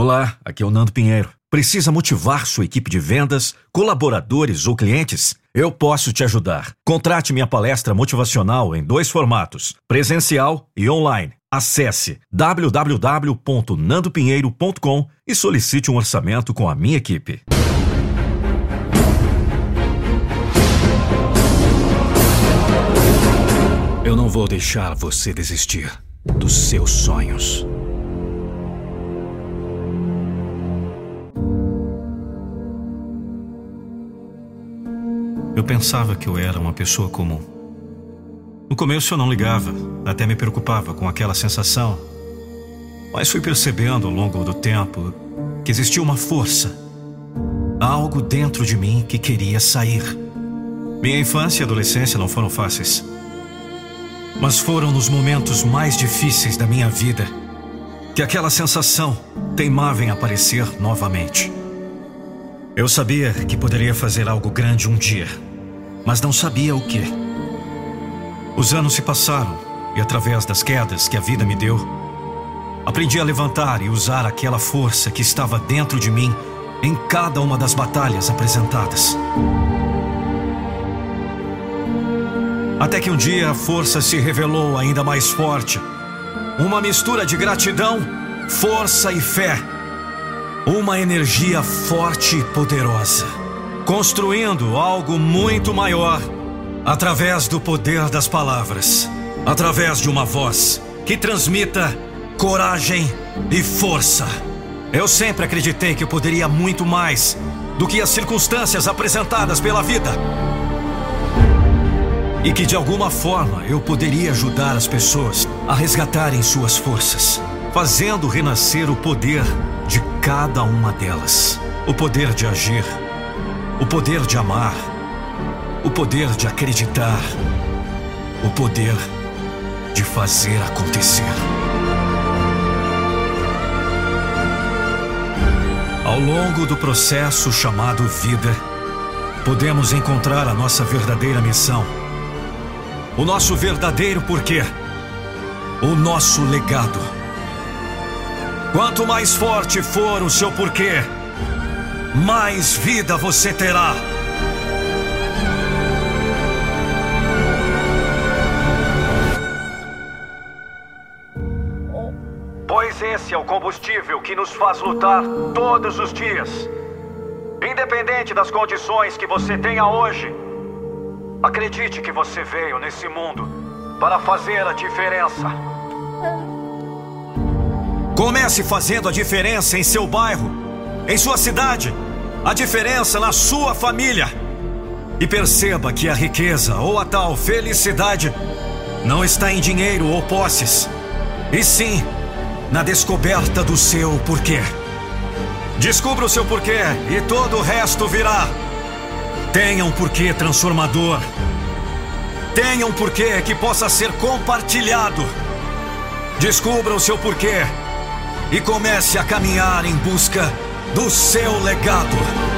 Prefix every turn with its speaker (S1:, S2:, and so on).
S1: Olá, aqui é o Nando Pinheiro. Precisa motivar sua equipe de vendas, colaboradores ou clientes? Eu posso te ajudar. Contrate minha palestra motivacional em dois formatos: presencial e online. Acesse www.nandopinheiro.com e solicite um orçamento com a minha equipe. Eu não vou deixar você desistir dos seus sonhos. Eu pensava que eu era uma pessoa comum. No começo eu não ligava, até me preocupava com aquela sensação. Mas fui percebendo ao longo do tempo que existia uma força, algo dentro de mim que queria sair. Minha infância e adolescência não foram fáceis. Mas foram nos momentos mais difíceis da minha vida que aquela sensação teimava em aparecer novamente. Eu sabia que poderia fazer algo grande um dia, mas não sabia o que. Os anos se passaram e, através das quedas que a vida me deu, aprendi a levantar e usar aquela força que estava dentro de mim em cada uma das batalhas apresentadas. Até que um dia a força se revelou ainda mais forte. Uma mistura de gratidão, força e fé. Uma energia forte e poderosa, construindo algo muito maior através do poder das palavras, através de uma voz que transmita coragem e força. Eu sempre acreditei que eu poderia muito mais do que as circunstâncias apresentadas pela vida e que de alguma forma eu poderia ajudar as pessoas a resgatarem suas forças, fazendo renascer o poder de cada uma delas. O poder de agir, o poder de amar, o poder de acreditar, o poder de fazer acontecer. Ao longo do processo chamado vida, podemos encontrar a nossa verdadeira missão o nosso verdadeiro porquê, o nosso legado. Quanto mais forte for o seu porquê, mais vida você terá. Pois esse é o combustível que nos faz lutar todos os dias. Independente das condições que você tenha hoje, Acredite que você veio nesse mundo para fazer a diferença. Comece fazendo a diferença em seu bairro, em sua cidade, a diferença na sua família. E perceba que a riqueza ou a tal felicidade não está em dinheiro ou posses, e sim na descoberta do seu porquê. Descubra o seu porquê e todo o resto virá. Tenha um porquê transformador. Tenha um porquê que possa ser compartilhado. Descubra o seu porquê e comece a caminhar em busca do seu legado.